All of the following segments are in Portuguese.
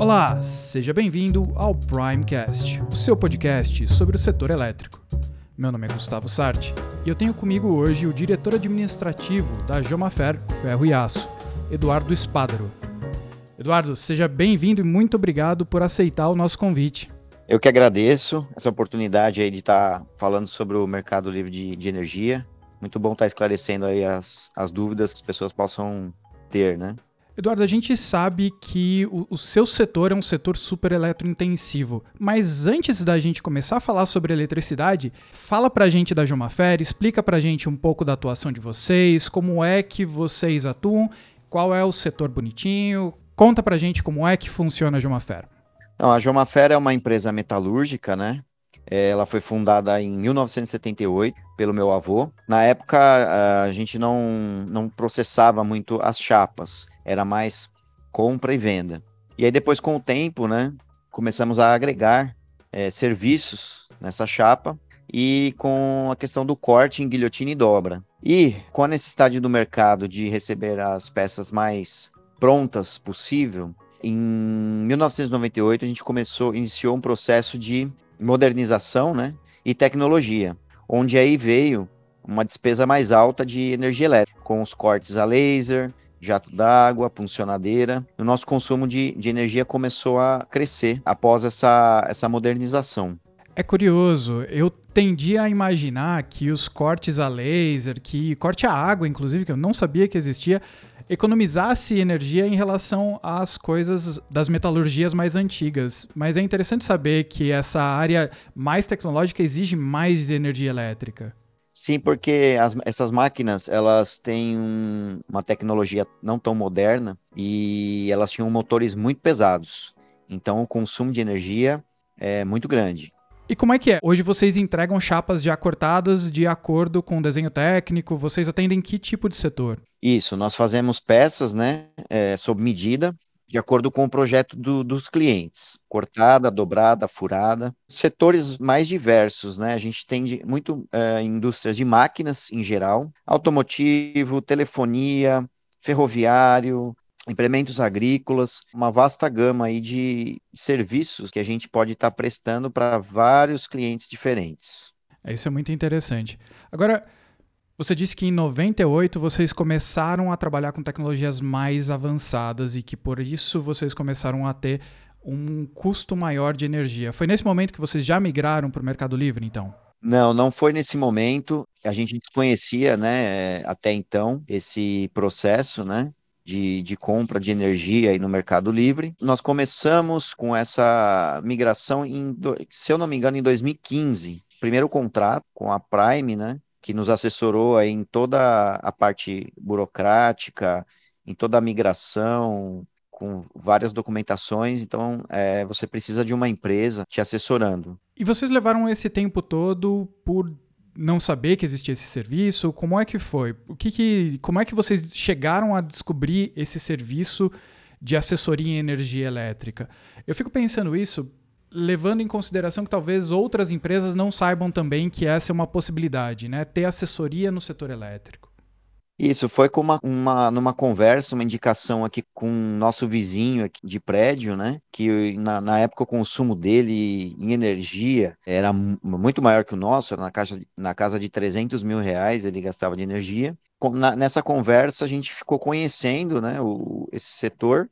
Olá, seja bem-vindo ao Primecast, o seu podcast sobre o setor elétrico. Meu nome é Gustavo Sarti e eu tenho comigo hoje o diretor administrativo da Jomafer Ferro e Aço, Eduardo Espadaro. Eduardo, seja bem-vindo e muito obrigado por aceitar o nosso convite. Eu que agradeço essa oportunidade aí de estar falando sobre o mercado livre de, de energia. Muito bom estar esclarecendo aí as, as dúvidas que as pessoas possam ter, né? Eduardo, a gente sabe que o, o, seu setor é um setor super eletrointensivo, mas antes da gente começar a falar sobre eletricidade, fala pra gente da Jomafer, explica pra gente um pouco da atuação de vocês, como é que vocês atuam, qual é o setor bonitinho, conta pra gente como é que funciona a Jomafer. Não, a Jomafer é uma empresa metalúrgica, né? É, ela foi fundada em 1978 pelo meu avô. Na época, a gente não, não processava muito as chapas, era mais compra e venda. E aí, depois, com o tempo, né, começamos a agregar é, serviços nessa chapa e com a questão do corte em guilhotina e dobra. E com a necessidade do mercado de receber as peças mais prontas possível, em 1998 a gente começou, iniciou um processo de modernização né, e tecnologia, onde aí veio uma despesa mais alta de energia elétrica, com os cortes a laser, jato d'água, funcionadeira. O nosso consumo de, de energia começou a crescer após essa, essa modernização. É curioso, eu tendi a imaginar que os cortes a laser, que corte a água, inclusive, que eu não sabia que existia, economizasse energia em relação às coisas das metalurgias mais antigas. Mas é interessante saber que essa área mais tecnológica exige mais energia elétrica. Sim, porque as, essas máquinas elas têm um, uma tecnologia não tão moderna e elas tinham motores muito pesados. Então o consumo de energia é muito grande. E como é que é? Hoje vocês entregam chapas já cortadas de acordo com o desenho técnico? Vocês atendem que tipo de setor? Isso, nós fazemos peças, né, é, sob medida, de acordo com o projeto do, dos clientes. Cortada, dobrada, furada. Setores mais diversos, né? A gente tem de, muito é, indústrias de máquinas em geral, automotivo, telefonia, ferroviário, implementos agrícolas, uma vasta gama aí de serviços que a gente pode estar tá prestando para vários clientes diferentes. É, isso é muito interessante. Agora, você disse que em 98 vocês começaram a trabalhar com tecnologias mais avançadas e que por isso vocês começaram a ter um custo maior de energia. Foi nesse momento que vocês já migraram para o Mercado Livre, então? Não, não foi nesse momento. A gente desconhecia, né, até então, esse processo, né? De, de compra de energia aí no Mercado Livre. Nós começamos com essa migração, em, se eu não me engano, em 2015. Primeiro contrato com a Prime, né? Que nos assessorou aí em toda a parte burocrática, em toda a migração, com várias documentações, então é, você precisa de uma empresa te assessorando. E vocês levaram esse tempo todo por não saber que existia esse serviço? Como é que foi? O que, que como é que vocês chegaram a descobrir esse serviço de assessoria em energia elétrica? Eu fico pensando isso levando em consideração que talvez outras empresas não saibam também que essa é uma possibilidade, né? Ter assessoria no setor elétrico. Isso, foi com uma, uma, numa conversa, uma indicação aqui com nosso vizinho aqui de prédio, né? Que na, na época o consumo dele em energia era muito maior que o nosso, era na, caixa, na casa de 300 mil reais ele gastava de energia. Com, na, nessa conversa a gente ficou conhecendo né, o, esse setor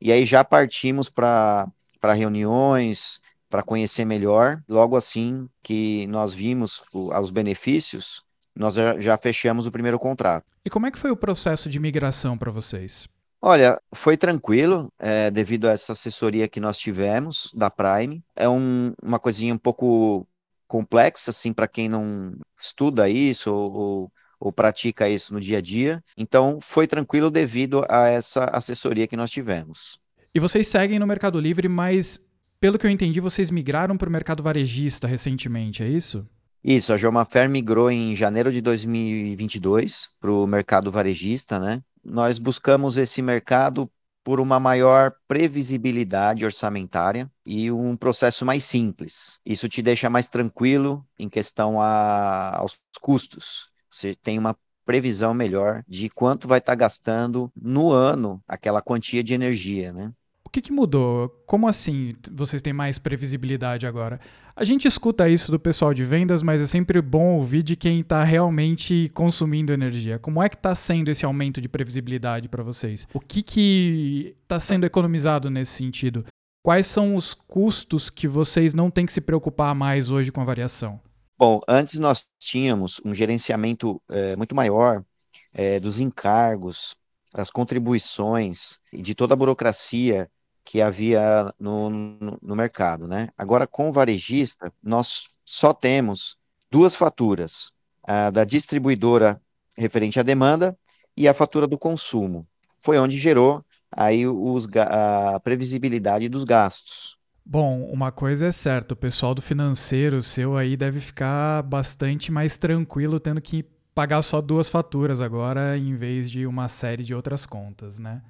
e aí já partimos para reuniões, para conhecer melhor. Logo assim que nós vimos os benefícios, nós já, fechamos o primeiro contrato. E como é que foi o processo de migração para vocês? Olha, foi tranquilo, é, devido a essa assessoria que nós tivemos da Prime. É um, uma coisinha um pouco complexa, assim, para quem não estuda isso ou, ou, ou, pratica isso no dia a dia. Então, foi tranquilo devido a essa assessoria que nós tivemos. E vocês seguem no Mercado Livre, mas, pelo que eu entendi, vocês migraram para o mercado varejista recentemente, é isso? Isso, a Jomafer migrou em janeiro de 2022 para o mercado varejista, né? Nós buscamos esse mercado por uma maior previsibilidade orçamentária e um processo mais simples. Isso te deixa mais tranquilo em questão a, aos custos. Você tem uma previsão melhor de quanto vai estar tá gastando no ano aquela quantia de energia, né? O que, que mudou? Como assim vocês têm mais previsibilidade agora? A gente escuta isso do pessoal de vendas, mas é sempre bom ouvir de quem está realmente consumindo energia. Como é que está sendo esse aumento de previsibilidade para vocês? O que está sendo economizado nesse sentido? Quais são os custos que vocês não têm que se preocupar mais hoje com a variação? Bom, antes nós tínhamos um gerenciamento é, muito maior é, dos encargos, das contribuições e de toda a burocracia que havia no, no, no, mercado, né? Agora, com o varejista, nós só temos duas faturas, a da distribuidora referente à demanda e a fatura do consumo. Foi onde gerou aí os, a previsibilidade dos gastos. Bom, uma coisa é certa, o pessoal do financeiro seu aí deve ficar bastante mais tranquilo tendo que pagar só duas faturas agora em vez de uma série de outras contas, né?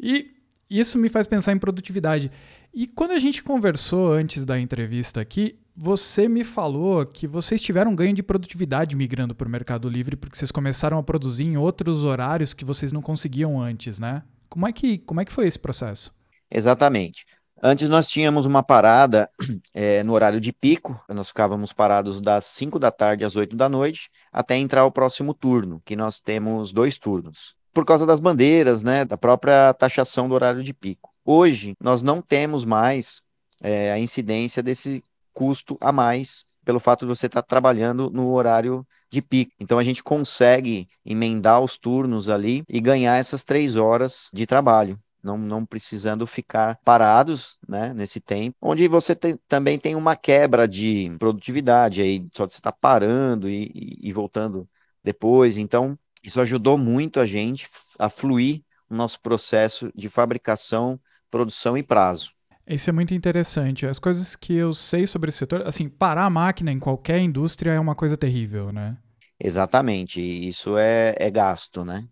E isso me faz pensar em produtividade. E quando a gente conversou antes da entrevista aqui, você me falou que vocês tiveram um ganho de produtividade migrando para o Mercado Livre porque vocês começaram a produzir em outros horários que vocês não conseguiam antes, né? Como é que, como é que foi esse processo? Exatamente. Antes nós tínhamos uma parada é, no horário de pico, nós ficávamos parados das 5 da tarde às 8 da noite, até entrar o próximo turno, que nós temos dois turnos por causa das bandeiras, né, da própria taxação do horário de pico. Hoje, nós não temos mais é, a incidência desse custo a mais pelo fato de você estar trabalhando no horário de pico. Então a gente consegue emendar os turnos ali e ganhar essas três horas de trabalho. Não, não precisando ficar parados né, nesse tempo, onde você também tem uma quebra de produtividade aí, só de você estar parando e, e, e voltando depois. Então, isso ajudou muito a gente a fluir o nosso processo de fabricação, produção e prazo. Isso é muito interessante. As coisas que eu sei sobre esse setor, assim, parar a máquina em qualquer indústria é uma coisa terrível, né? Exatamente. Isso é, é gasto, né?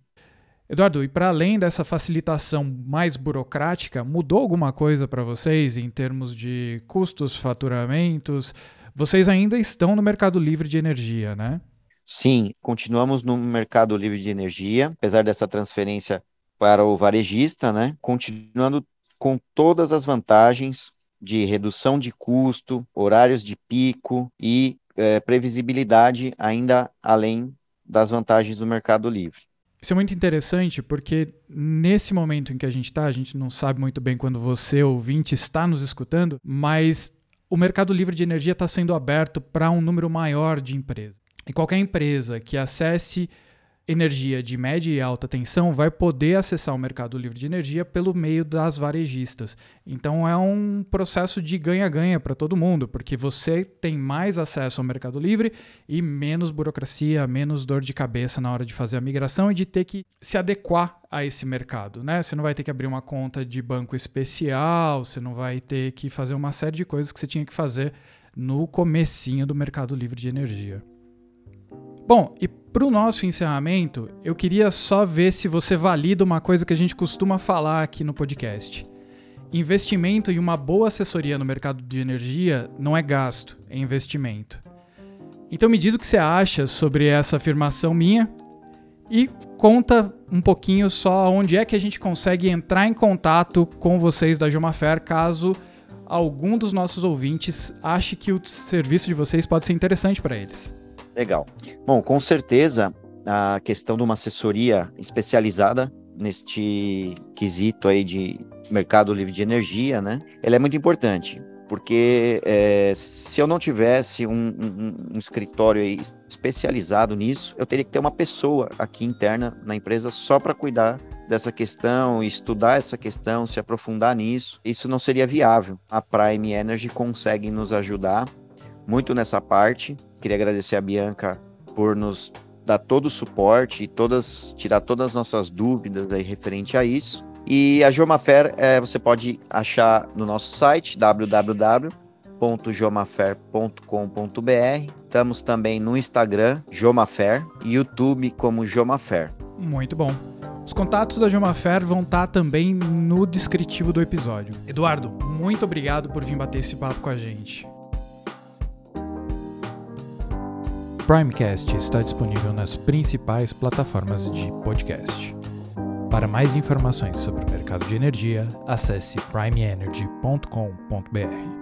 Eduardo, e para além dessa facilitação mais burocrática, mudou alguma coisa para vocês em termos de custos, faturamentos? Vocês ainda estão no mercado livre de energia, né? Sim, continuamos no mercado livre de energia, apesar dessa transferência para o varejista, né? Continuando com todas as vantagens de redução de custo, horários de pico e é, previsibilidade, ainda além das vantagens do mercado livre. Isso é muito interessante porque nesse momento em que a gente está, a gente não sabe muito bem quando você, ouvinte, está nos escutando, mas o mercado livre de energia está sendo aberto para um número maior de empresas. E qualquer empresa que acesse energia de média e alta tensão vai poder acessar o mercado livre de energia pelo meio das varejistas. Então é um processo de ganha-ganha para todo mundo, porque você tem mais acesso ao mercado livre e menos burocracia, menos dor de cabeça na hora de fazer a migração e de ter que se adequar a esse mercado, né? Você não vai ter que abrir uma conta de banco especial, você não vai ter que fazer uma série de coisas que você tinha que fazer no comecinho do mercado livre de energia. Bom, e para o nosso encerramento, eu queria só ver se você valida uma coisa que a gente costuma falar aqui no podcast. Investimento em uma boa assessoria no mercado de energia não é gasto, é investimento. Então me diz o que você acha sobre essa afirmação minha e conta um pouquinho só onde é que a gente consegue entrar em contato com vocês da Jumafer caso algum dos nossos ouvintes ache que o serviço de vocês pode ser interessante para eles. Legal. Bom, com certeza a questão de uma assessoria especializada neste quesito aí de mercado livre de energia, né? Ela é muito importante, porque é, se eu não tivesse um, um, um escritório especializado nisso, eu teria que ter uma pessoa aqui interna na empresa só para cuidar dessa questão, estudar essa questão, se aprofundar nisso. Isso não seria viável. A Prime Energy consegue nos ajudar muito nessa parte Queria agradecer a Bianca por nos dar todo o suporte e todas, tirar todas as nossas dúvidas aí referente a isso. E a Jomafer é, você pode achar no nosso site www.jomafer.com.br. Estamos também no Instagram, Jomafer, e YouTube como Jomafer. Muito bom. Os contatos da Jomafer vão estar também no descritivo do episódio. Eduardo, muito obrigado por vir bater esse papo com a gente. Primecast está disponível nas principais plataformas de podcast. Para mais informações sobre o mercado de energia, acesse primeenergy.com.br.